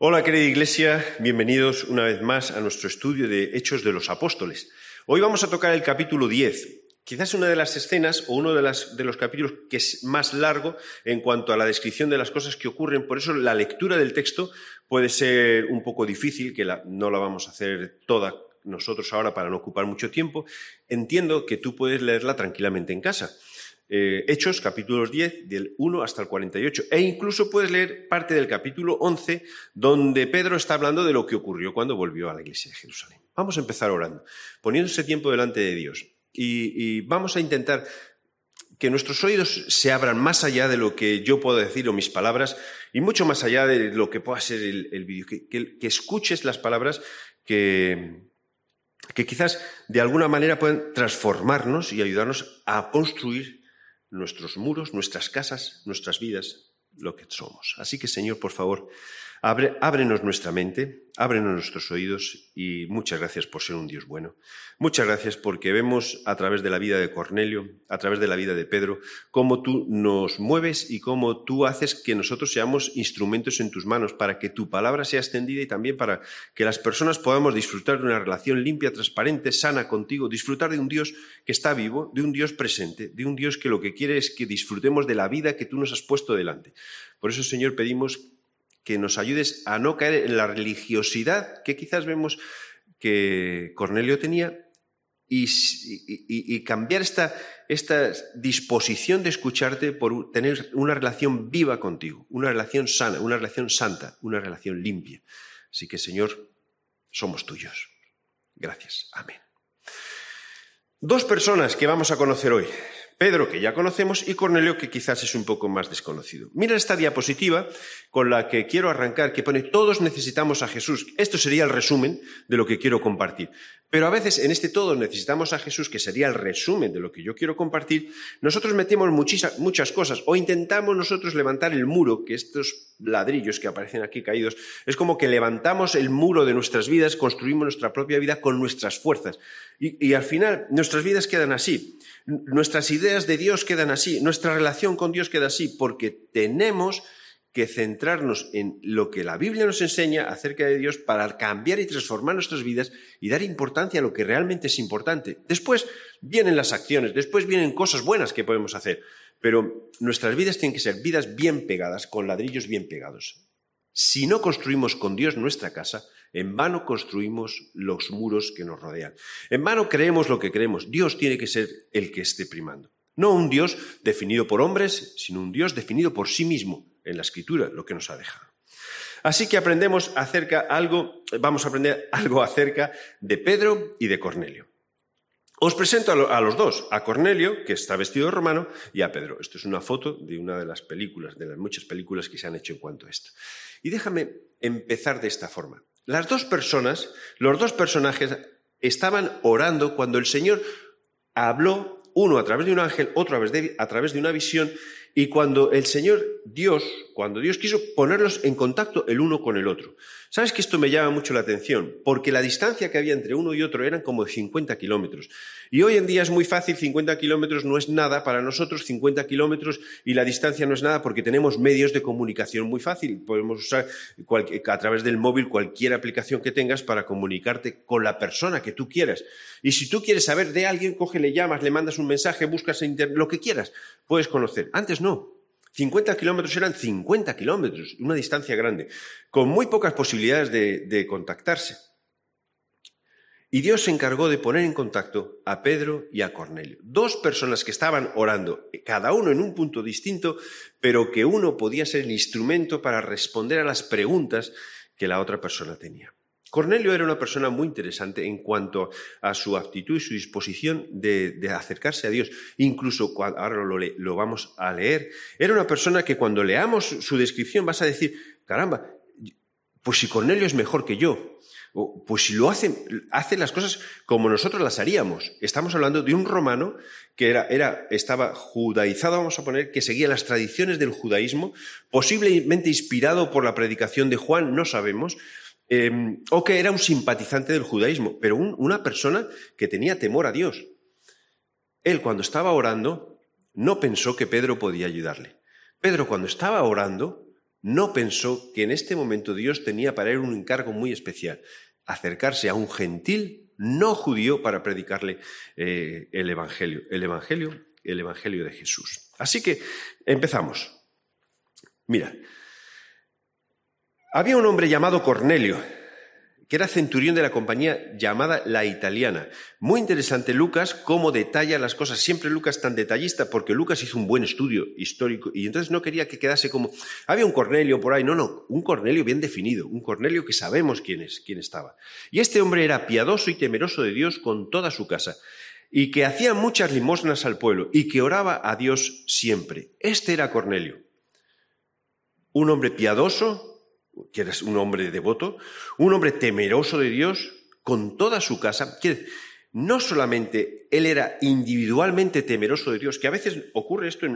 Hola querida iglesia, bienvenidos una vez más a nuestro estudio de Hechos de los Apóstoles. Hoy vamos a tocar el capítulo 10, quizás una de las escenas o uno de, los capítulos que es más largo en cuanto a la descripción de las cosas que ocurren, por eso la lectura del texto puede ser un poco difícil, que no la vamos a hacer toda nosotros ahora para no ocupar mucho tiempo. Entiendo que tú puedes leerla tranquilamente en casa. Eh, Hechos, capítulos 10, del 1 hasta el 48. E incluso puedes leer parte del capítulo 11, donde Pedro está hablando de lo que ocurrió cuando volvió a la iglesia de Jerusalén. Vamos a empezar orando, poniéndose tiempo delante de Dios. Y, vamos a intentar que nuestros oídos se abran más allá de lo que yo puedo decir o mis palabras, y mucho más allá de lo que pueda ser el, vídeo. Que, escuches las palabras que, que quizás de alguna manera pueden transformarnos y ayudarnos a construir nuestros muros, nuestras casas, nuestras vidas, lo que somos. Así que, Señor, por favor, ábrenos nuestra mente, ábrenos nuestros oídos y muchas gracias por ser un Dios bueno. Muchas gracias porque vemos a través de la vida de Cornelio, a través de la vida de Pedro, cómo tú nos mueves y cómo tú haces que nosotros seamos instrumentos en tus manos para que tu palabra sea extendida y también para que las personas podamos disfrutar de una relación limpia, transparente, sana contigo, disfrutar de un Dios que está vivo, de un Dios presente, de un Dios que lo que quiere es que disfrutemos de la vida que tú nos has puesto delante. Por eso, Señor, pedimos que nos ayudes a no caer en la religiosidad que quizás vemos que Cornelio tenía y, cambiar esta, esta disposición de escucharte por tener una relación viva contigo, una relación sana, una relación santa, una relación limpia. Así que, Señor, somos tuyos. Gracias. Amén. Dos personas que vamos a conocer hoy. Pedro, que ya conocemos, y Cornelio, que quizás es un poco más desconocido. Mira esta diapositiva con la que quiero arrancar, que pone todos necesitamos a Jesús. Esto sería el resumen de lo que quiero compartir. Pero a veces en este todos necesitamos a Jesús, que sería el resumen de lo que yo quiero compartir, nosotros metemos muchas cosas o intentamos nosotros levantar el muro, que estos ladrillos que aparecen aquí caídos, es como que levantamos el muro de nuestras vidas, construimos nuestra propia vida con nuestras fuerzas. Y, y al final nuestras vidas quedan así. Nuestras ideas de Dios quedan así, nuestra relación con Dios queda así, porque tenemos que centrarnos en lo que la Biblia nos enseña acerca de Dios para cambiar y transformar nuestras vidas y dar importancia a lo que realmente es importante. Después vienen las acciones, después vienen cosas buenas que podemos hacer, pero nuestras vidas tienen que ser vidas bien pegadas, con ladrillos bien pegados. Si no construimos con Dios nuestra casa, en vano construimos los muros que nos rodean. En vano creemos lo que creemos. Dios tiene que ser el que esté primando. No un Dios definido por hombres, sino un Dios definido por sí mismo en la Escritura, lo que nos ha dejado. Así que aprendemos acerca algo, vamos a aprender algo acerca de Pedro y de Cornelio. Os presento a, los dos, a Cornelio, que está vestido de romano, y a Pedro. Esto es una foto de una de las películas, de las muchas películas que se han hecho en cuanto a esto. Y déjame empezar de esta forma. Las dos personas, los dos personajes estaban orando cuando el Señor habló, uno a través de un ángel, otro a través de, una visión, y cuando el Señor Dios, cuando Dios quiso ponerlos en contacto el uno con el otro. ¿Sabes que esto me llama mucho la atención? Porque la distancia que había entre uno y otro eran como 50 kilómetros. Y hoy en día es muy fácil, 50 kilómetros no es nada para nosotros, 50 kilómetros y la distancia no es nada porque tenemos medios de comunicación muy fácil. Podemos usar a través del móvil cualquier aplicación que tengas para comunicarte con la persona que tú quieras. Y si tú quieres saber de alguien, coge, le llamas, le mandas un mensaje, buscas en internet, lo que quieras, puedes conocer. Antes no. 50 kilómetros eran 50 kilómetros, una distancia grande, con muy pocas posibilidades de, contactarse. Y Dios se encargó de poner en contacto a Pedro y a Cornelio, dos personas que estaban orando, cada uno en un punto distinto, pero que uno podía ser el instrumento para responder a las preguntas que la otra persona tenía. Cornelio era una persona muy interesante en cuanto a su actitud y su disposición de, acercarse a Dios. Incluso, ahora lo, lo, vamos a leer, era una persona que cuando leamos su descripción vas a decir, caramba, pues si Cornelio es mejor que yo, pues si lo hace, hace las cosas como nosotros las haríamos. Estamos hablando de un romano que era, era, estaba judaizado, vamos a poner, que seguía las tradiciones del judaísmo, posiblemente inspirado por la predicación de Juan, no sabemos, Em, o que era un simpatizante del judaísmo, pero una persona que tenía temor a Dios. Él cuando estaba orando no pensó que Pedro podía ayudarle. Pedro cuando estaba orando no pensó que en este momento Dios tenía para él un encargo muy especial, acercarse a un gentil no judío para predicarle eh, el Evangelio, el Evangelio, el Evangelio de Jesús. Así que empezamos. Mira, había un hombre llamado Cornelio, que era centurión de la compañía llamada La Italiana. Muy interesante Lucas, cómo detalla las cosas. Siempre Lucas tan detallista, porque Lucas hizo un buen estudio histórico y entonces no quería que quedase como, había un Cornelio por ahí. No, no, un Cornelio bien definido, un Cornelio que sabemos quién es, quién estaba. Y este hombre era piadoso y temeroso de Dios con toda su casa y que hacía muchas limosnas al pueblo y que oraba a Dios siempre. Este era Cornelio. Un hombre piadoso, que eres un hombre devoto, un hombre temeroso de Dios, con toda su casa. No solamente él era individualmente temeroso de Dios, que a veces ocurre esto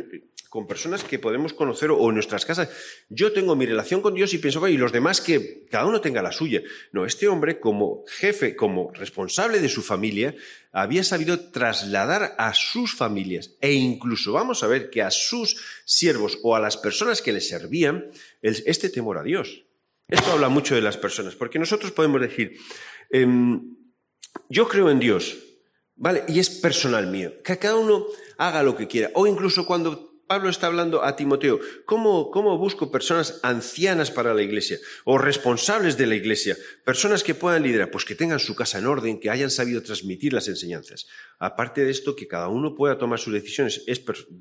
con personas que podemos conocer o en nuestras casas. Yo tengo mi relación con Dios y pienso, y los demás que cada uno tenga la suya. No, este hombre como jefe, como responsable de su familia, había sabido trasladar a sus familias e incluso vamos a ver que a sus siervos o a las personas que le servían este temor a Dios. Esto habla mucho de las personas, porque nosotros podemos decir, em, yo creo en Dios, ¿vale? Y es personal mío, que cada uno haga lo que quiera. O incluso cuando Pablo está hablando a Timoteo, ¿cómo, ¿cómo, busco personas ancianas para la iglesia o responsables de la iglesia? Personas que puedan liderar, pues que tengan su casa en orden, que hayan sabido transmitir las enseñanzas. Aparte de esto, que cada uno pueda tomar sus decisiones.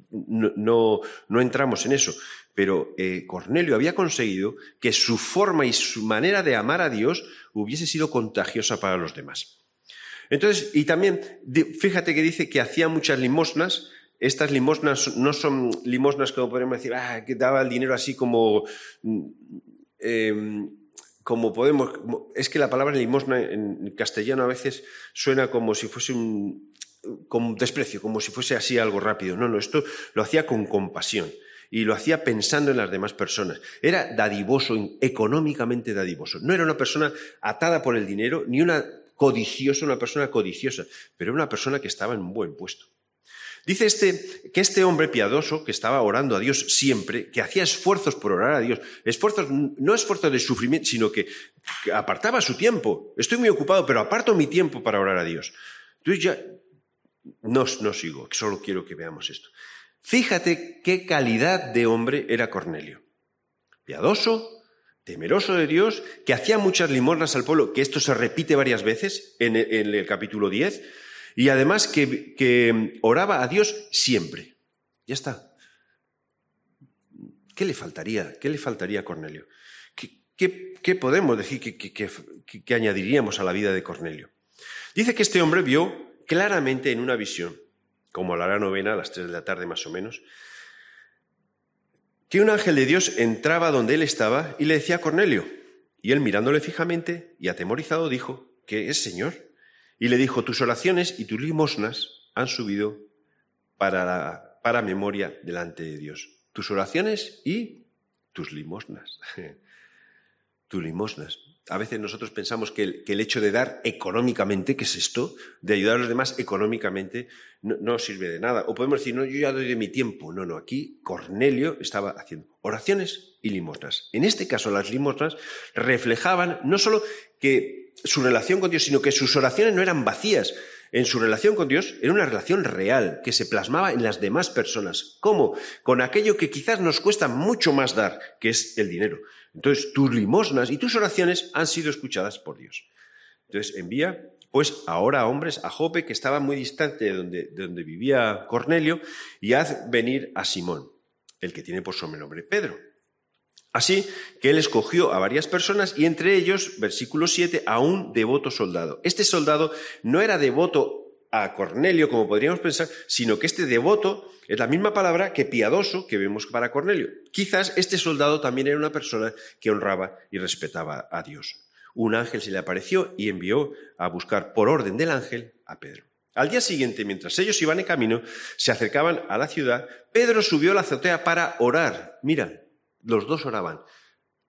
no, no, entramos en eso. Pero eh, Cornelio había conseguido que su forma y su manera de amar a Dios hubiese sido contagiosa para los demás. Entonces, y también, fíjate que dice que hacía muchas limosnas, estas limosnas no son limosnas como podemos decir, ah, que daba el dinero así como, mm, em, como podemos, es que la palabra limosna en castellano a veces suena como si fuese un, con desprecio, como si fuese así algo rápido. No, no, esto lo hacía con compasión y lo hacía pensando en las demás personas. Era dadivoso, económicamente dadivoso. No era una persona atada por el dinero, ni una codiciosa, una persona codiciosa, pero era una persona que estaba en un buen puesto. Dice este, que este hombre piadoso, que estaba orando a Dios siempre, que hacía esfuerzos por orar a Dios, esfuerzos, no esfuerzos de sufrimiento, sino que, apartaba su tiempo. Estoy muy ocupado, pero aparto mi tiempo para orar a Dios. Entonces ya, no, no sigo, solo quiero que veamos esto. Fíjate qué calidad de hombre era Cornelio. Piadoso, temeroso de Dios, que hacía muchas limosnas al pueblo, que esto se repite varias veces en el, en el capítulo 10, y además que, oraba a Dios siempre. Ya está. ¿Qué le faltaría? ¿Qué le faltaría a Cornelio? ¿Qué, podemos decir que, añadiríamos a la vida de Cornelio? Dice que este hombre vio claramente en una visión, como a la hora novena, a las tres de la tarde más o menos, que un ángel de Dios entraba donde él estaba y le decía a Cornelio. Y él mirándole fijamente y atemorizado dijo, ¿qué es, Señor? Y le dijo, tus oraciones y tus limosnas han subido para, para memoria delante de Dios. Tus oraciones y tus limosnas. tus limosnas. A veces nosotros pensamos que el, hecho de dar económicamente, que es esto, de ayudar a los demás económicamente, no, no, sirve de nada. O podemos decir, no, yo ya doy de mi tiempo. No, no, aquí Cornelio estaba haciendo oraciones y limosnas. En este caso, las limosnas reflejaban no solo que su relación con Dios, sino que sus oraciones no eran vacías. En su relación con Dios era una relación real, que se plasmaba en las demás personas. ¿Cómo? Con aquello que quizás nos cuesta mucho más dar, que es el dinero. Entonces, tus limosnas y tus oraciones han sido escuchadas por Dios. Entonces, envía pues ahora hombres a Jope, que estaba muy distante de donde, de donde vivía Cornelio, y haz venir a Simón, el que tiene por sobrenombre Pedro. Así que él escogió a varias personas y entre ellos, versículo 7, a un devoto soldado. Este soldado no era devoto a Cornelio, como podríamos pensar, sino que este devoto es la misma palabra que piadoso que vemos para Cornelio. Quizás este soldado también era una persona que honraba y respetaba a Dios. Un ángel se le apareció y envió a buscar por orden del ángel a Pedro. Al día siguiente, mientras ellos iban en camino, se acercaban a la ciudad, Pedro subió a la azotea para orar. Mira, los dos oraban.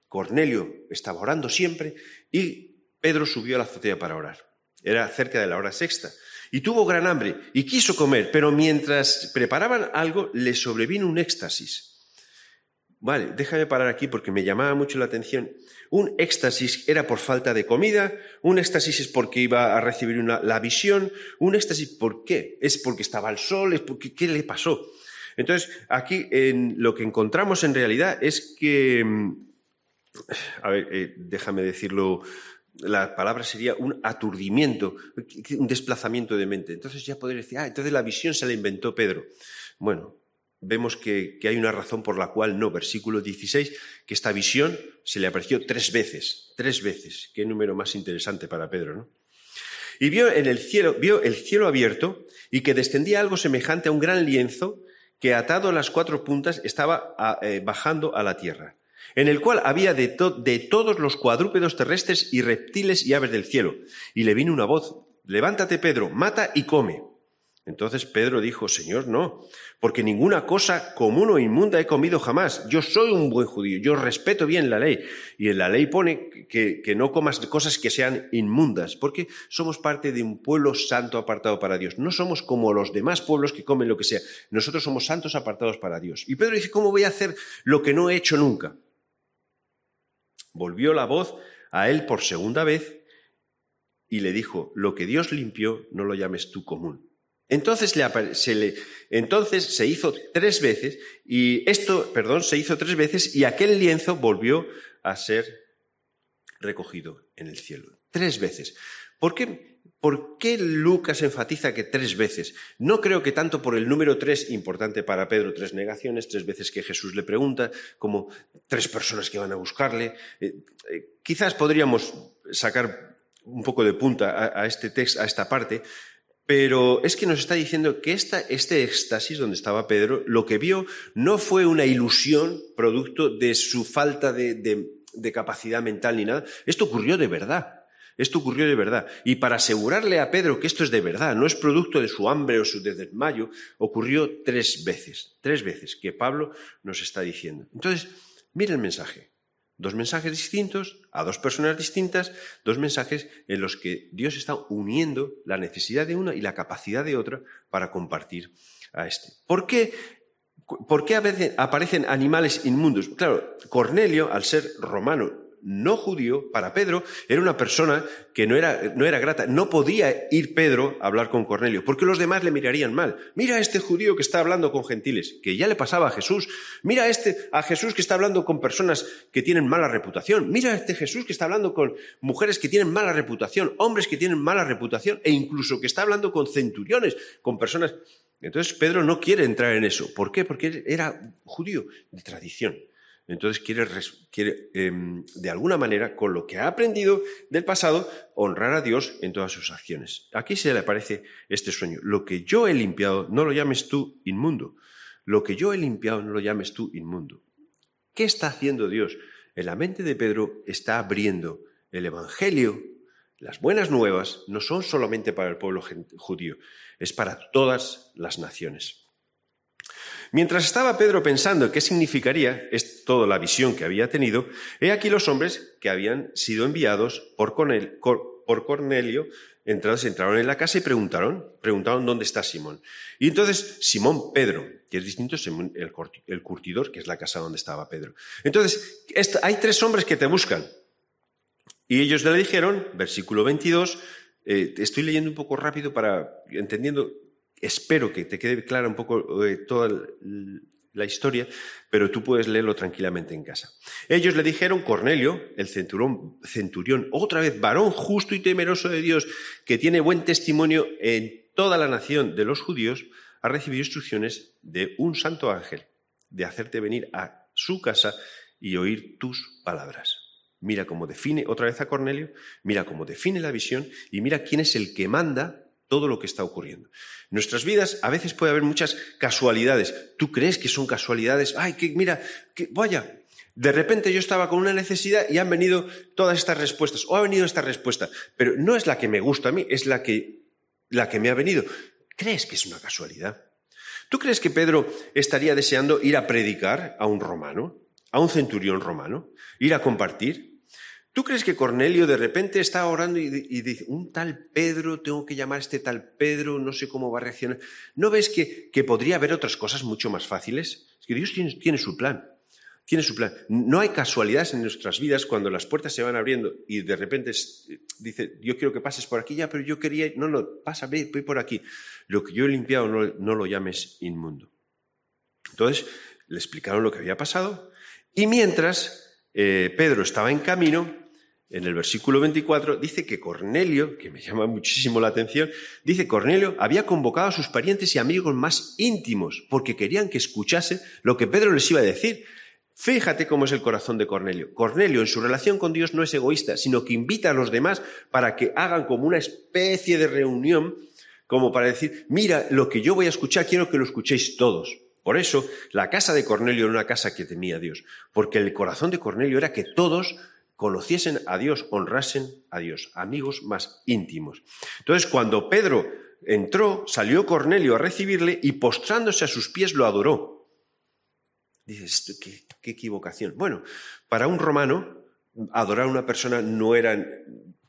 Cornelio estaba orando siempre y Pedro subió a la azotea para orar. Era cerca de la hora sexta. Y tuvo gran hambre y quiso comer, pero mientras preparaban algo le sobrevino un éxtasis. Vale, déjame parar aquí porque me llamaba mucho la atención. Un éxtasis era por falta de comida, un éxtasis es porque iba a recibir la visión, un éxtasis ¿por qué? ¿Es porque estaba al sol? ¿Es porque qué le pasó? Entonces, aquí lo que encontramos en realidad es que, mm, a ver, eh, déjame decirlo, la palabra sería un aturdimiento, un desplazamiento de mente. Entonces ya podría decir, ah, entonces la visión se la inventó Pedro. Bueno, vemos que, hay una razón por la cual no. Versículo 16, que esta visión se le apareció tres veces, tres veces. Qué número más interesante para Pedro, ¿no? Y vio en el cielo, vio el cielo abierto y que descendía algo semejante a un gran lienzo que atado a las cuatro puntas estaba eh, bajando a la tierra, en el cual había de, de todos los cuadrúpedos terrestres y reptiles y aves del cielo. Y le vino una voz, levántate Pedro, mata y come. Entonces Pedro dijo, Señor, no, porque ninguna cosa común o inmunda he comido jamás. Yo soy un buen judío, yo respeto bien la ley. Y en la ley pone que, no comas cosas que sean inmundas, porque somos parte de un pueblo santo apartado para Dios. No somos como los demás pueblos que comen lo que sea. Nosotros somos santos apartados para Dios. Y Pedro dice, ¿cómo voy a hacer lo que no he hecho nunca? Volvió la voz a él por segunda vez y le dijo, lo que Dios limpió, no lo llames tú común. Entonces, se le, entonces se hizo tres veces y esto, perdón, se hizo tres veces y aquel lienzo volvió a ser recogido en el cielo. Tres veces. ¿Por qué, ¿Por qué Lucas enfatiza que tres veces? No creo que tanto por el número tres, importante para Pedro, tres negaciones, tres veces que Jesús le pregunta, como tres personas que van a buscarle. Eh, eh, quizás podríamos sacar un poco de punta a, este texto, a esta parte, pero es que nos está diciendo que este éxtasis donde estaba Pedro, lo que vio no fue una ilusión producto de su falta de, capacidad mental ni nada. Esto ocurrió de verdad. Esto ocurrió de verdad. Y para asegurarle a Pedro que esto es de verdad, no es producto de su hambre o su desmayo, ocurrió tres veces. Tres veces que Pablo nos está diciendo. Entonces, mire el mensaje. Dos mensajes distintos a dos personas distintas, dos mensajes en los que Dios está uniendo la necesidad de una y la capacidad de otra para compartir a este. ¿Por qué, por qué aparecen animales inmundos? Claro, Cornelio, al ser romano no judío, para Pedro, era una persona que no era, no era grata. No podía ir Pedro a hablar con Cornelio, porque los demás le mirarían mal. Mira a este judío que está hablando con gentiles, que ya le pasaba a Jesús. Mira a este, a Jesús que está hablando con personas que tienen mala reputación. Mira a este Jesús que está hablando con mujeres que tienen mala reputación, hombres que tienen mala reputación, e incluso que está hablando con centuriones, con personas. Entonces Pedro no quiere entrar en eso. ¿Por qué? Porque era judío de tradición. Entonces quiere, em, de alguna manera, con lo que ha aprendido del pasado, honrar a Dios en todas sus acciones. Aquí se le aparece este sueño. Lo que yo he limpiado, no lo llames tú inmundo. Lo que yo he limpiado, no lo llames tú inmundo. ¿Qué está haciendo Dios? En la mente de Pedro está abriendo el Evangelio, las buenas nuevas, no son solamente para el pueblo judío, es para todas las naciones. Mientras estaba Pedro pensando qué significaría es toda la visión que había tenido, he aquí los hombres que habían sido enviados por, Cornelio, entrados, entraron en la casa y preguntaron, preguntaron dónde está Simón. Y entonces Simón Pedro, que es distinto Simón el, curtidor, que es la casa donde estaba Pedro. Entonces, hay tres hombres que te buscan. Y ellos le dijeron, versículo 22, eh, estoy leyendo un poco rápido para entendiendo Espero que te quede clara un poco eh, toda la historia, pero tú puedes leerlo tranquilamente en casa. Ellos le dijeron, Cornelio, el centurión, centurión, otra vez varón justo y temeroso de Dios, que tiene buen testimonio en toda la nación de los judíos, ha recibido instrucciones de un santo ángel de hacerte venir a su casa y oír tus palabras. Mira cómo define otra vez a Cornelio, mira cómo define la visión y mira quién es el que manda todo lo que está ocurriendo. En nuestras vidas a veces puede haber muchas casualidades. ¿Tú crees que son casualidades? Ay, que mira, que vaya. De repente yo estaba con una necesidad y han venido todas estas respuestas, o ha venido esta respuesta, pero no es la que me gusta a mí, es la que, la que me ha venido. ¿Crees que es una casualidad? ¿Tú crees que Pedro estaría deseando ir a predicar a un romano, a un centurión romano, ir a compartir? ¿Tú crees que Cornelio de repente está orando y, dice, un tal Pedro, tengo que llamar a este tal Pedro, no sé cómo va a reaccionar? ¿No ves que, podría haber otras cosas mucho más fáciles? Es que Dios tiene, su plan. Tiene su plan. No hay casualidades en nuestras vidas cuando las puertas se van abriendo y de repente dice, yo quiero que pases por aquí ya, pero yo quería, no, no, pasa, ve, por aquí. Lo que yo he limpiado no, lo llames inmundo. Entonces le explicaron lo que había pasado y mientras eh, Pedro estaba en camino, en el versículo 24, dice que Cornelio, que me llama muchísimo la atención, dice Cornelio había convocado a sus parientes y amigos más íntimos porque querían que escuchase lo que Pedro les iba a decir. Fíjate cómo es el corazón de Cornelio. Cornelio en su relación con Dios no es egoísta, sino que invita a los demás para que hagan como una especie de reunión, como para decir, mira, lo que yo voy a escuchar quiero que lo escuchéis todos. Por eso, la casa de Cornelio era una casa que temía Dios, porque el corazón de Cornelio era que todos conociesen a Dios, honrasen a Dios, amigos más íntimos. Entonces, cuando Pedro entró, salió Cornelio a recibirle y postrándose a sus pies lo adoró. Dices, ¿qué, qué equivocación. Bueno, para un romano, adorar a una persona no era,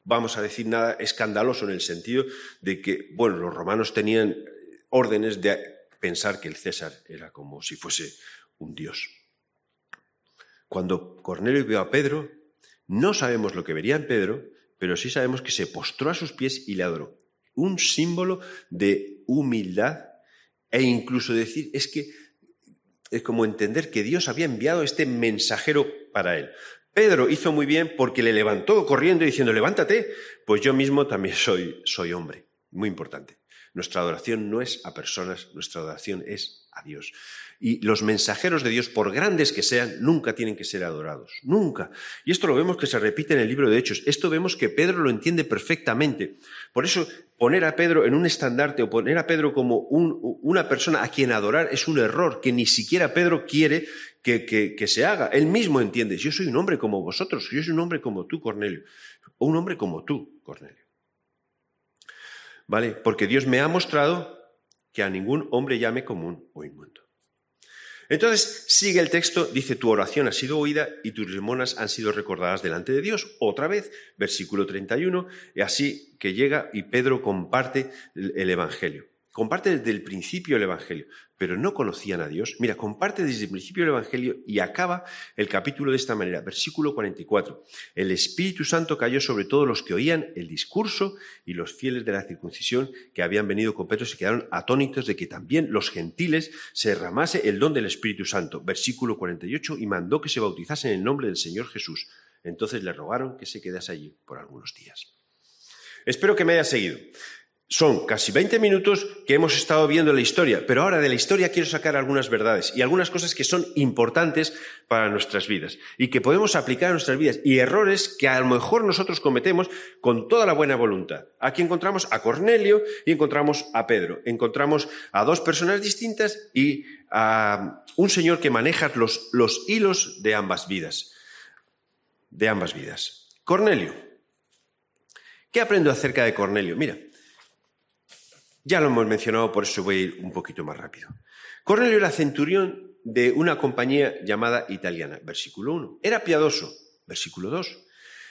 vamos a decir, nada escandaloso en el sentido de que, bueno, los romanos tenían órdenes de pensar que el César era como si fuese un dios. Cuando Cornelio vio a Pedro, no sabemos lo que vería en Pedro, pero sí sabemos que se postró a sus pies y le adoró. Un símbolo de humildad e incluso decir, es que es como entender que Dios había enviado este mensajero para él. Pedro hizo muy bien porque le levantó corriendo y diciendo, levántate, pues yo mismo también soy, soy hombre. Muy importante. Nuestra adoración no es a personas, nuestra adoración es a Dios. Y los mensajeros de Dios, por grandes que sean, nunca tienen que ser adorados. Nunca. Y esto lo vemos que se repite en el libro de Hechos. Esto vemos que Pedro lo entiende perfectamente. Por eso, poner a Pedro en un estandarte o poner a Pedro como una persona a quien adorar es un error que ni siquiera Pedro quiere que, que se haga. Él mismo entiende. Yo soy un hombre como vosotros. Yo soy un hombre como tú, Cornelio. O un hombre como tú, Cornelio. ¿Vale? Porque Dios me ha mostrado que a ningún hombre llame común o inmundo. Entonces sigue el texto, dice, tu oración ha sido oída y tus limonas han sido recordadas delante de Dios. Otra vez, versículo 31, y así que llega y Pedro comparte el Evangelio. Comparte desde el principio el Evangelio, pero no conocían a Dios. Mira, comparte desde el principio el Evangelio y acaba el capítulo de esta manera, versículo 44. El Espíritu Santo cayó sobre todos los que oían el discurso y los fieles de la circuncisión que habían venido con Pedro se quedaron atónitos de que también los gentiles se derramase el don del Espíritu Santo. Versículo 48, y mandó que se bautizasen en el nombre del Señor Jesús. Entonces le rogaron que se quedase allí por algunos días. Espero que me haya seguido. Son casi 20 minutos que hemos estado viendo la historia, pero ahora de la historia quiero sacar algunas verdades y algunas cosas que son importantes para nuestras vidas y que podemos aplicar a nuestras vidas y errores que a lo mejor nosotros cometemos con toda la buena voluntad. Aquí encontramos a Cornelio y encontramos a Pedro. Encontramos a dos personas distintas y a un señor que maneja los, los hilos de ambas vidas. De ambas vidas. Cornelio. ¿Qué aprendo acerca de Cornelio? Mira, ya lo hemos mencionado, por eso voy a ir un poquito más rápido. Cornelio era centurión de una compañía llamada italiana, versículo 1. Era piadoso, versículo 2.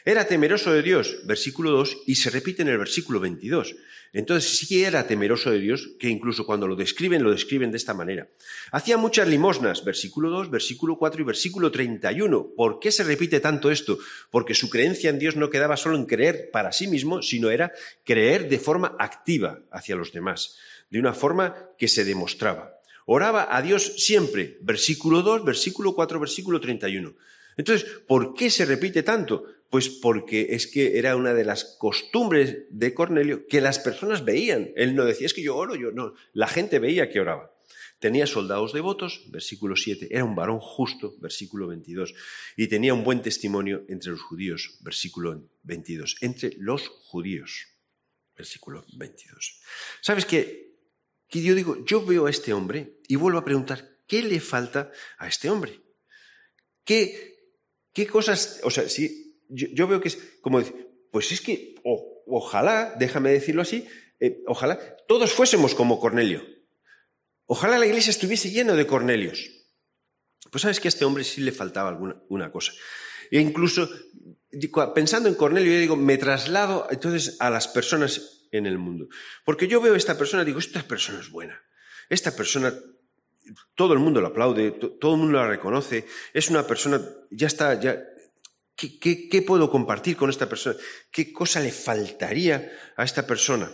Era temeroso de Dios, versículo 2, y se repite en el versículo 22. Entonces sí era temeroso de Dios, que incluso cuando lo describen, lo describen de esta manera. Hacía muchas limosnas, versículo 2, versículo 4 y versículo 31. ¿Por qué se repite tanto esto? Porque su creencia en Dios no quedaba solo en creer para sí mismo, sino era creer de forma activa hacia los demás, de una forma que se demostraba. Oraba a Dios siempre, versículo 2, versículo 4, versículo 31. Entonces, ¿por qué se repite tanto? Pues porque es que era una de las costumbres de Cornelio que las personas veían. Él no decía, es que yo oro, yo no. La gente veía que oraba. Tenía soldados devotos, versículo 7. Era un varón justo, versículo 22. Y tenía un buen testimonio entre los judíos, versículo 22. Entre los judíos, versículo 22. ¿Sabes qué? Que yo digo, yo veo a este hombre y vuelvo a preguntar, ¿qué le falta a este hombre? ¿Qué, qué cosas, o sea, si yo, veo que es como decir, pues es que ojalá, déjame decirlo así, eh, ojalá todos fuésemos como Cornelio. Ojalá la iglesia estuviese lleno de Cornelios. Pues sabes que a este hombre sí le faltaba alguna una cosa. E incluso pensando en Cornelio, yo digo, me traslado entonces a las personas en el mundo. Porque yo veo a esta persona digo, esta persona es buena. Esta persona todo el mundo lo aplaude, todo el mundo la reconoce, es una persona, ya está, ya, ¿qué, puedo compartir con esta persona? ¿Qué cosa le faltaría a esta persona?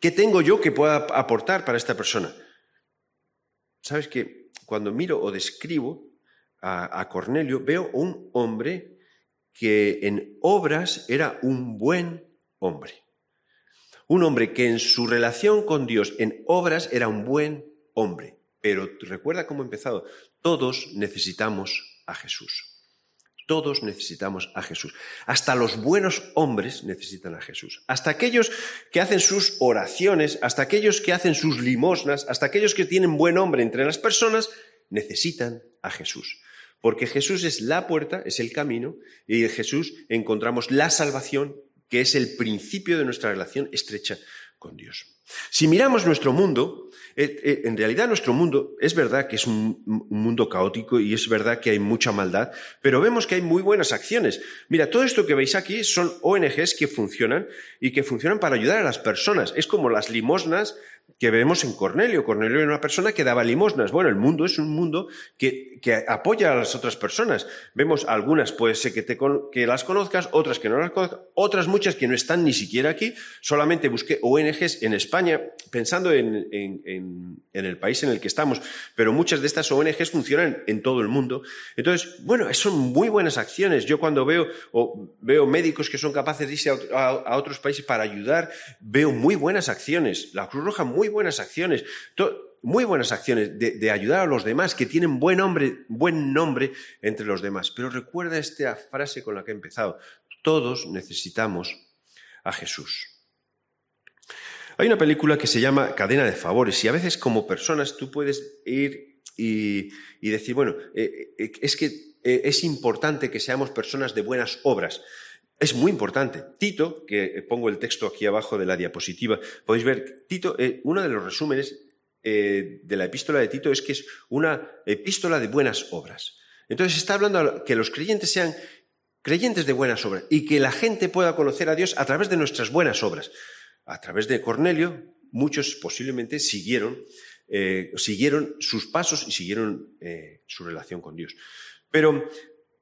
¿Qué tengo yo que pueda aportar para esta persona? Sabes que cuando miro o describo a, Cornelio, veo un hombre que en obras era un buen hombre. Un hombre que en su relación con Dios, en obras, era un buen hombre. Pero recuerda cómo ha empezado. Todos necesitamos a Jesús. Todos necesitamos a Jesús. Hasta los buenos hombres necesitan a Jesús. Hasta aquellos que hacen sus oraciones, hasta aquellos que hacen sus limosnas, hasta aquellos que tienen buen hombre entre las personas, necesitan a Jesús. Porque Jesús es la puerta, es el camino, y en Jesús encontramos la salvación, que es el principio de nuestra relación estrecha con Dios. Si miramos nuestro mundo, eh, eh, en realidad nuestro mundo es verdad que es un, mundo caótico y es verdad que hay mucha maldad, pero vemos que hay muy buenas acciones. Mira, todo esto que veis aquí son ONGs que funcionan y que funcionan para ayudar a las personas. Es como las limosnas que vemos en Cornelio. Cornelio era una persona que daba limosnas. Bueno, el mundo es un mundo que, apoya a las otras personas. Vemos algunas, puede ser que, te, que las conozcas, otras que no las conozcas, otras muchas que no están ni siquiera aquí. Solamente busqué ONGs en España, pensando en, el país en el que estamos, pero muchas de estas ONGs funcionan en todo el mundo. Entonces, bueno, son muy buenas acciones. Yo cuando veo, o veo médicos que son capaces de irse a, a otros países para ayudar, veo muy buenas acciones. La Cruz Roja muy buenas acciones, muy buenas acciones de, ayudar a los demás, que tienen buen, hombre, buen nombre entre los demás. Pero recuerda esta frase con la que he empezado. Todos necesitamos a Jesús. Hay una película que se llama Cadena de Favores y a veces como personas tú puedes ir y, decir, bueno, eh, eh, es que eh, es importante que seamos personas de buenas obras. Es muy importante. Tito, que pongo el texto aquí abajo de la diapositiva, podéis ver, Tito, eh, uno de los resúmenes eh, de la epístola de Tito es que es una epístola de buenas obras. Entonces está hablando que los creyentes sean creyentes de buenas obras y que la gente pueda conocer a Dios a través de nuestras buenas obras. A través de Cornelio, muchos posiblemente siguieron, eh, siguieron sus pasos y siguieron su relación con Dios. Pero,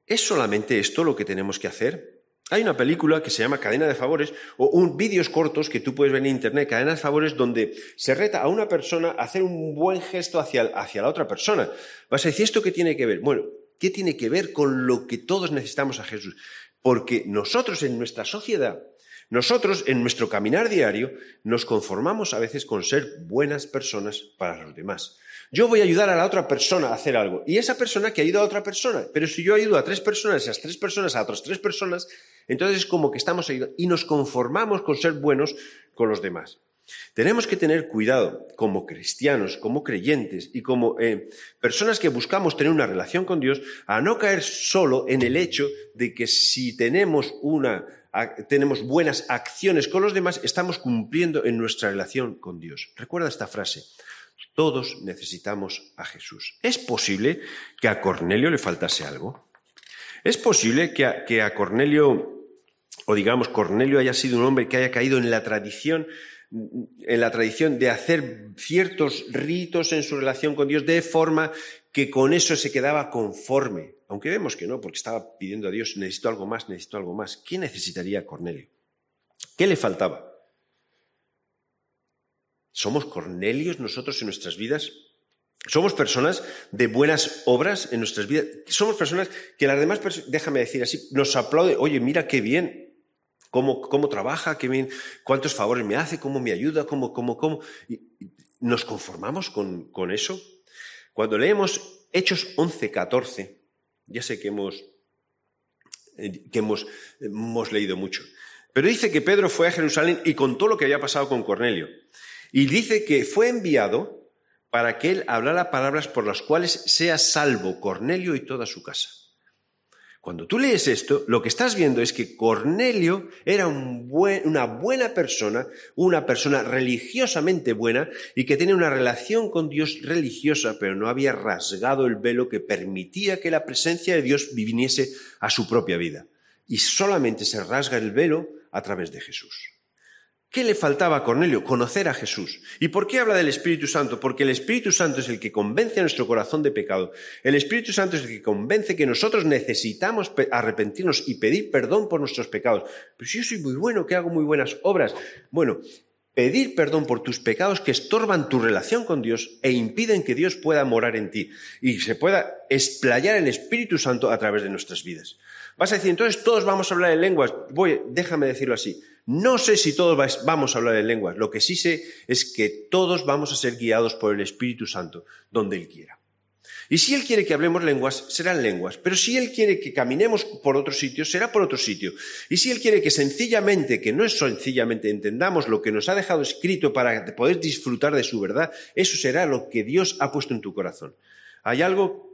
¿es solamente esto lo que tenemos que hacer? Hay una película que se llama Cadena de Favores o un vídeos cortos que tú puedes ver en internet, Cadena de Favores, donde se reta a una persona a hacer un buen gesto hacia, hacia la otra persona. Vas a decir, ¿esto qué tiene que ver? Bueno, ¿qué tiene que ver con lo que todos necesitamos a Jesús? Porque nosotros en nuestra sociedad, nosotros en nuestro caminar diario, nos conformamos a veces con ser buenas personas para los demás. Yo voy a ayudar a la otra persona a hacer algo. Y esa persona que ido a otra persona. Pero si yo ayudo a tres personas, esas tres personas a otras tres personas, entonces es como que estamos ayudando y nos conformamos con ser buenos con los demás. Tenemos que tener cuidado como cristianos, como creyentes y como eh, personas que buscamos tener una relación con Dios, a no caer solo en el hecho de que si tenemos una tenemos buenas acciones con los demás, estamos cumpliendo en nuestra relación con Dios. Recuerda esta frase. Todos necesitamos a Jesús. ¿Es posible que a Cornelio le faltase algo? ¿Es posible que a, Cornelio, o digamos, Cornelio haya sido un hombre que haya caído en la tradición, en la tradición de hacer ciertos ritos en su relación con Dios de forma que con eso se quedaba conforme? Aunque vemos que no, porque estaba pidiendo a Dios, necesito algo más, necesito algo más. ¿Qué necesitaría Cornelio? ¿Qué le faltaba? ¿Somos Cornelios nosotros en nuestras vidas? ¿Somos personas de buenas obras en nuestras vidas? ¿Somos personas que las demás personas, déjame decir así, nos aplauden, oye, mira qué bien, cómo, cómo trabaja, qué cuántos favores me hace, cómo me ayuda, cómo, cómo, cómo. ¿Nos conformamos con, con eso? Cuando leemos Hechos 11, 14, ya sé que hemos, eh, que hemos, hemos leído mucho, pero dice que Pedro fue a Jerusalén y contó lo que había pasado con Cornelio. Y dice que fue enviado para que él hablara palabras por las cuales sea salvo Cornelio y toda su casa. Cuando tú lees esto, lo que estás viendo es que Cornelio era una buena persona, una persona religiosamente buena y que tenía una relación con Dios religiosa, pero no había rasgado el velo que permitía que la presencia de Dios viniese a su propia vida. Y solamente se rasga el velo a través de Jesús. ¿Qué le faltaba a Cornelio? Conocer a Jesús. ¿Y por qué habla del Espíritu Santo? Porque el Espíritu Santo es el que convence a nuestro corazón de pecado. El Espíritu Santo es el que convence que nosotros necesitamos arrepentirnos y pedir perdón por nuestros pecados. Pero si yo soy muy bueno, que hago muy buenas obras. Bueno, pedir perdón por tus pecados que estorban tu relación con Dios e impiden que Dios pueda morar en ti y se pueda explayar el Espíritu Santo a través de nuestras vidas. Vas a decir, entonces todos vamos a hablar en lenguas. Voy, déjame decirlo así. No sé si todos vamos a hablar en lenguas. Lo que sí sé es que todos vamos a ser guiados por el Espíritu Santo donde Él quiera. Y si Él quiere que hablemos lenguas, serán lenguas. Pero si Él quiere que caminemos por otro sitio, será por otro sitio. Y si Él quiere que sencillamente, que no es sencillamente, entendamos lo que nos ha dejado escrito para poder disfrutar de su verdad, eso será lo que Dios ha puesto en tu corazón. Hay algo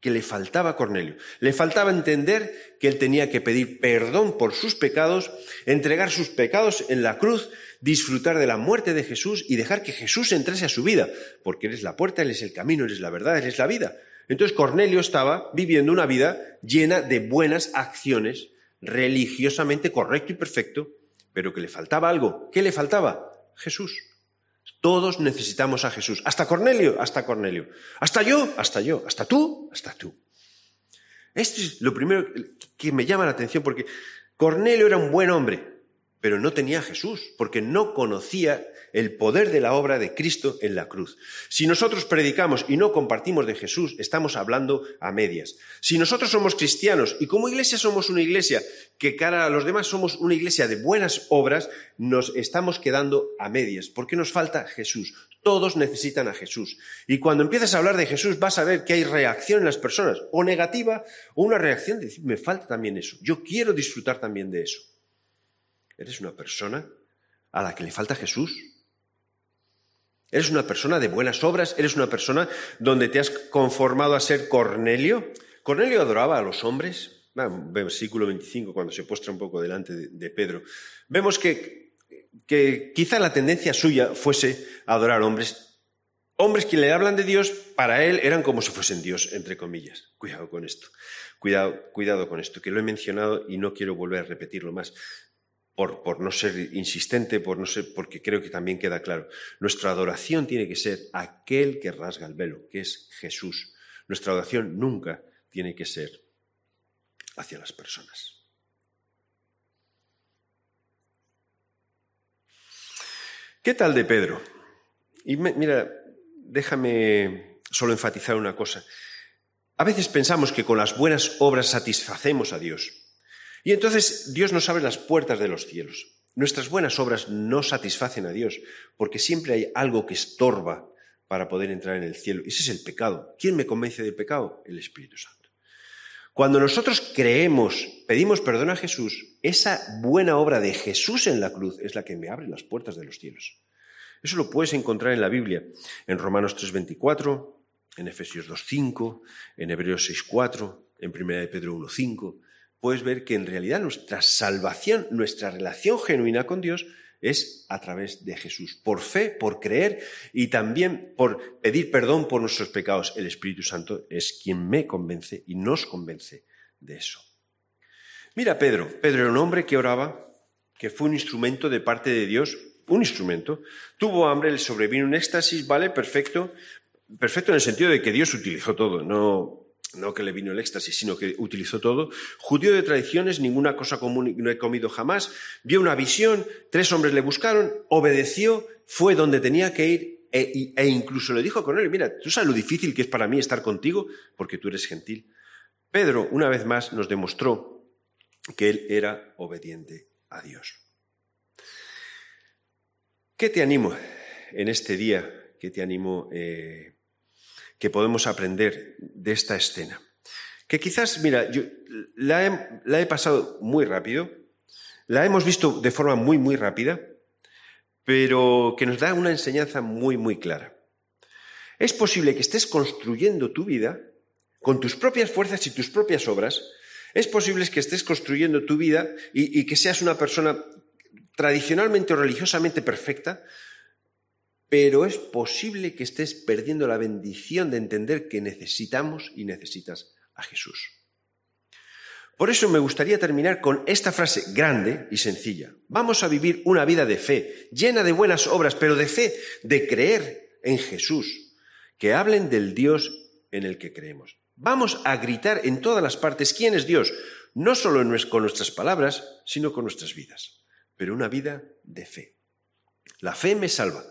que le faltaba a Cornelio. Le faltaba entender que él tenía que pedir perdón por sus pecados, entregar sus pecados en la cruz, disfrutar de la muerte de Jesús y dejar que Jesús entrase a su vida, porque Él es la puerta, Él es el camino, Él es la verdad, Él es la vida. Entonces Cornelio estaba viviendo una vida llena de buenas acciones, religiosamente correcto y perfecto, pero que le faltaba algo. ¿Qué le faltaba? Jesús. Todos necesitamos a Jesús. Hasta Cornelio, hasta Cornelio. Hasta yo, hasta yo. Hasta tú, hasta tú. Esto es lo primero que me llama la atención porque Cornelio era un buen hombre, pero no tenía Jesús, porque no conocía el poder de la obra de Cristo en la cruz. Si nosotros predicamos y no compartimos de Jesús, estamos hablando a medias. Si nosotros somos cristianos y como iglesia somos una iglesia que cara a los demás somos una iglesia de buenas obras, nos estamos quedando a medias, porque nos falta Jesús. Todos necesitan a Jesús. Y cuando empiezas a hablar de Jesús vas a ver que hay reacción en las personas, o negativa, o una reacción de decir, me falta también eso. Yo quiero disfrutar también de eso. ¿Eres una persona a la que le falta Jesús? ¿Eres una persona de buenas obras? ¿Eres una persona donde te has conformado a ser Cornelio? Cornelio adoraba a los hombres. versículo 25, cuando se postra un poco delante de, Pedro. Vemos que, que quizá la tendencia suya fuese adorar hombres. Hombres que le hablan de Dios, para él eran como si fuesen Dios, entre comillas. Cuidado con esto. Cuidado, cuidado con esto, que lo he mencionado y no quiero volver a repetirlo más por, no ser insistente, por no porque creo que también queda claro. Nuestra adoración tiene que ser aquel que rasga el velo, que es Jesús. Nuestra adoración nunca tiene que ser hacia las personas. ¿Qué tal de Pedro? Y mira, déjame solo enfatizar una cosa. A veces pensamos que con las buenas obras satisfacemos a Dios. Y entonces Dios nos abre las puertas de los cielos. Nuestras buenas obras no satisfacen a Dios, porque siempre hay algo que estorba para poder entrar en el cielo. Ese es el pecado. ¿Quién me convence del pecado? El Espíritu Santo. Cuando nosotros creemos, pedimos perdón a Jesús, esa buena obra de Jesús en la cruz es la que me abre las puertas de los cielos. Eso lo puedes encontrar en la Biblia, en Romanos 3:24, en Efesios 2:5, en Hebreos 6:4, en 1 de Pedro 1:5 puedes ver que en realidad nuestra salvación, nuestra relación genuina con Dios es a través de Jesús, por fe, por creer y también por pedir perdón por nuestros pecados. El Espíritu Santo es quien me convence y nos convence de eso. Mira Pedro, Pedro era un hombre que oraba, que fue un instrumento de parte de Dios, un instrumento, tuvo hambre, le sobrevino un éxtasis, vale, perfecto, perfecto en el sentido de que Dios utilizó todo, no, no que le vino el éxtasis, sino que utilizó todo. Judío de tradiciones, ninguna cosa común no he comido jamás. Vio una visión, tres hombres le buscaron, obedeció, fue donde tenía que ir e, e incluso le dijo con él, mira, tú sabes lo difícil que es para mí estar contigo porque tú eres gentil. Pedro, una vez más, nos demostró que él era obediente a Dios. ¿Qué te animo en este día? ¿Qué te animo eh, que podemos aprender de esta escena. Que quizás, mira, yo la he, pasado muy rápido, la hemos visto de forma muy, muy rápida, pero que nos da una enseñanza muy, muy clara. Es posible que estés construyendo tu vida con tus propias fuerzas y tus propias obras. Es posible que estés construyendo tu vida y, y que seas una persona tradicionalmente o religiosamente perfecta, pero es posible que estés perdiendo la bendición de entender que necesitamos y necesitas a Jesús. Por eso me gustaría terminar con esta frase grande y sencilla. Vamos a vivir una vida de fe, llena de buenas obras, pero de fe, de creer en Jesús, que hablen del Dios en el que creemos. Vamos a gritar en todas las partes quién es Dios, no solo con nuestras palabras, sino con nuestras vidas, pero una vida de fe. La fe me salva.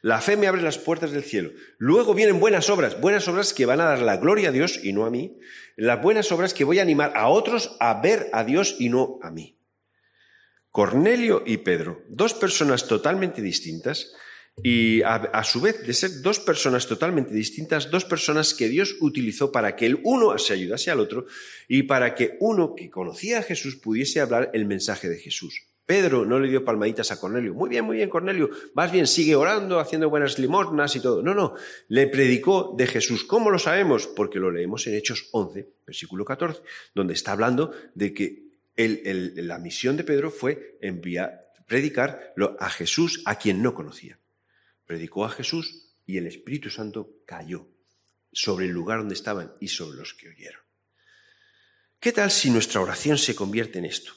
La fe me abre las puertas del cielo. Luego vienen buenas obras, buenas obras que van a dar la gloria a Dios y no a mí. Las buenas obras que voy a animar a otros a ver a Dios y no a mí. Cornelio y Pedro, dos personas totalmente distintas, y a, su vez de ser dos personas totalmente distintas, dos personas que Dios utilizó para que el uno se ayudase al otro y para que uno que conocía a Jesús pudiese hablar el mensaje de Jesús. Pedro no le dio palmaditas a Cornelio. Muy bien, muy bien, Cornelio. Vas bien, sigue orando, haciendo buenas limosnas y todo. No, no. Le predicó de Jesús. ¿Cómo lo sabemos? Porque lo leemos en Hechos 11, versículo 14, donde está hablando de que la misión de Pedro fue enviar, predicar a Jesús a quien no conocía predicó a Jesús y el Espíritu Santo cayó sobre el lugar donde estaban y sobre los que oyeron. ¿Qué tal si nuestra oración se convierte en esto?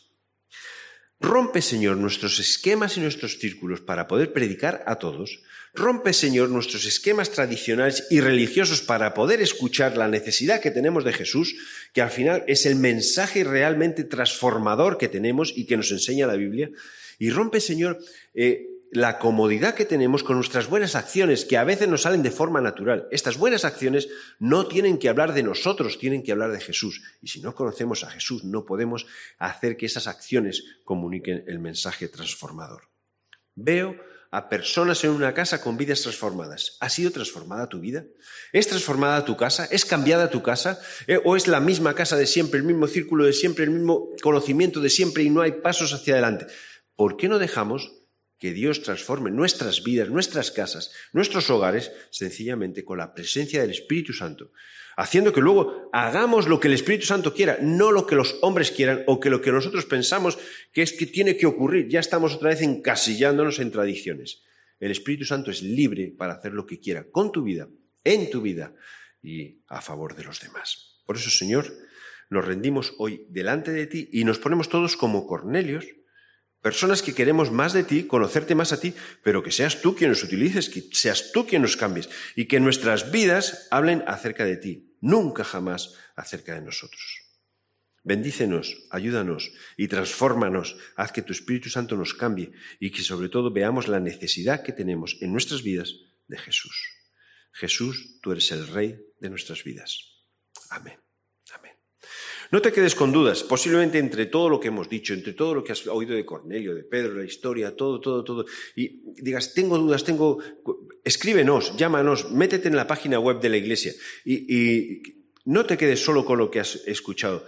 Rompe, Señor, nuestros esquemas y nuestros círculos para poder predicar a todos. Rompe, Señor, nuestros esquemas tradicionales y religiosos para poder escuchar la necesidad que tenemos de Jesús, que al final es el mensaje realmente transformador que tenemos y que nos enseña la Biblia. Y rompe, Señor, eh, la comodidad que tenemos con nuestras buenas acciones, que a veces nos salen de forma natural. Estas buenas acciones no tienen que hablar de nosotros, tienen que hablar de Jesús. Y si no conocemos a Jesús, no podemos hacer que esas acciones comuniquen el mensaje transformador. Veo a personas en una casa con vidas transformadas. ¿Ha sido transformada tu vida? ¿Es transformada tu casa? ¿Es cambiada tu casa? ¿Eh? ¿O es la misma casa de siempre, el mismo círculo de siempre, el mismo conocimiento de siempre y no hay pasos hacia adelante? ¿Por qué no dejamos que Dios transforme nuestras vidas, nuestras casas, nuestros hogares, sencillamente con la presencia del Espíritu Santo, haciendo que luego hagamos lo que el Espíritu Santo quiera, no lo que los hombres quieran o que lo que nosotros pensamos que es que tiene que ocurrir. Ya estamos otra vez encasillándonos en tradiciones. El Espíritu Santo es libre para hacer lo que quiera con tu vida, en tu vida y a favor de los demás. Por eso, Señor, nos rendimos hoy delante de ti y nos ponemos todos como Cornelios, Personas que queremos más de ti, conocerte más a ti, pero que seas tú quien nos utilices, que seas tú quien nos cambies y que nuestras vidas hablen acerca de ti, nunca jamás acerca de nosotros. Bendícenos, ayúdanos y transfórmanos, haz que tu Espíritu Santo nos cambie y que sobre todo veamos la necesidad que tenemos en nuestras vidas de Jesús. Jesús, tú eres el Rey de nuestras vidas. Amén. No te quedes con dudas, posiblemente entre todo lo que hemos dicho, entre todo lo que has oído de Cornelio, de Pedro, la historia, todo, todo, todo, y digas, tengo dudas, tengo... Escríbenos, llámanos, métete en la página web de la iglesia y, no te quedes solo con lo que has escuchado.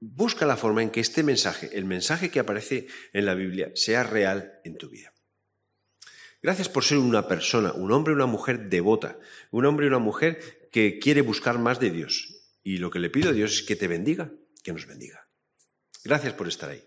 Busca la forma en que este mensaje, el mensaje que aparece en la Biblia, sea real en tu vida. Gracias por ser una persona, un hombre una mujer devota, un hombre y una mujer que quiere buscar más de Dios y lo que le pido a Dios es que te bendiga, que nos bendiga. Gracias por estar ahí.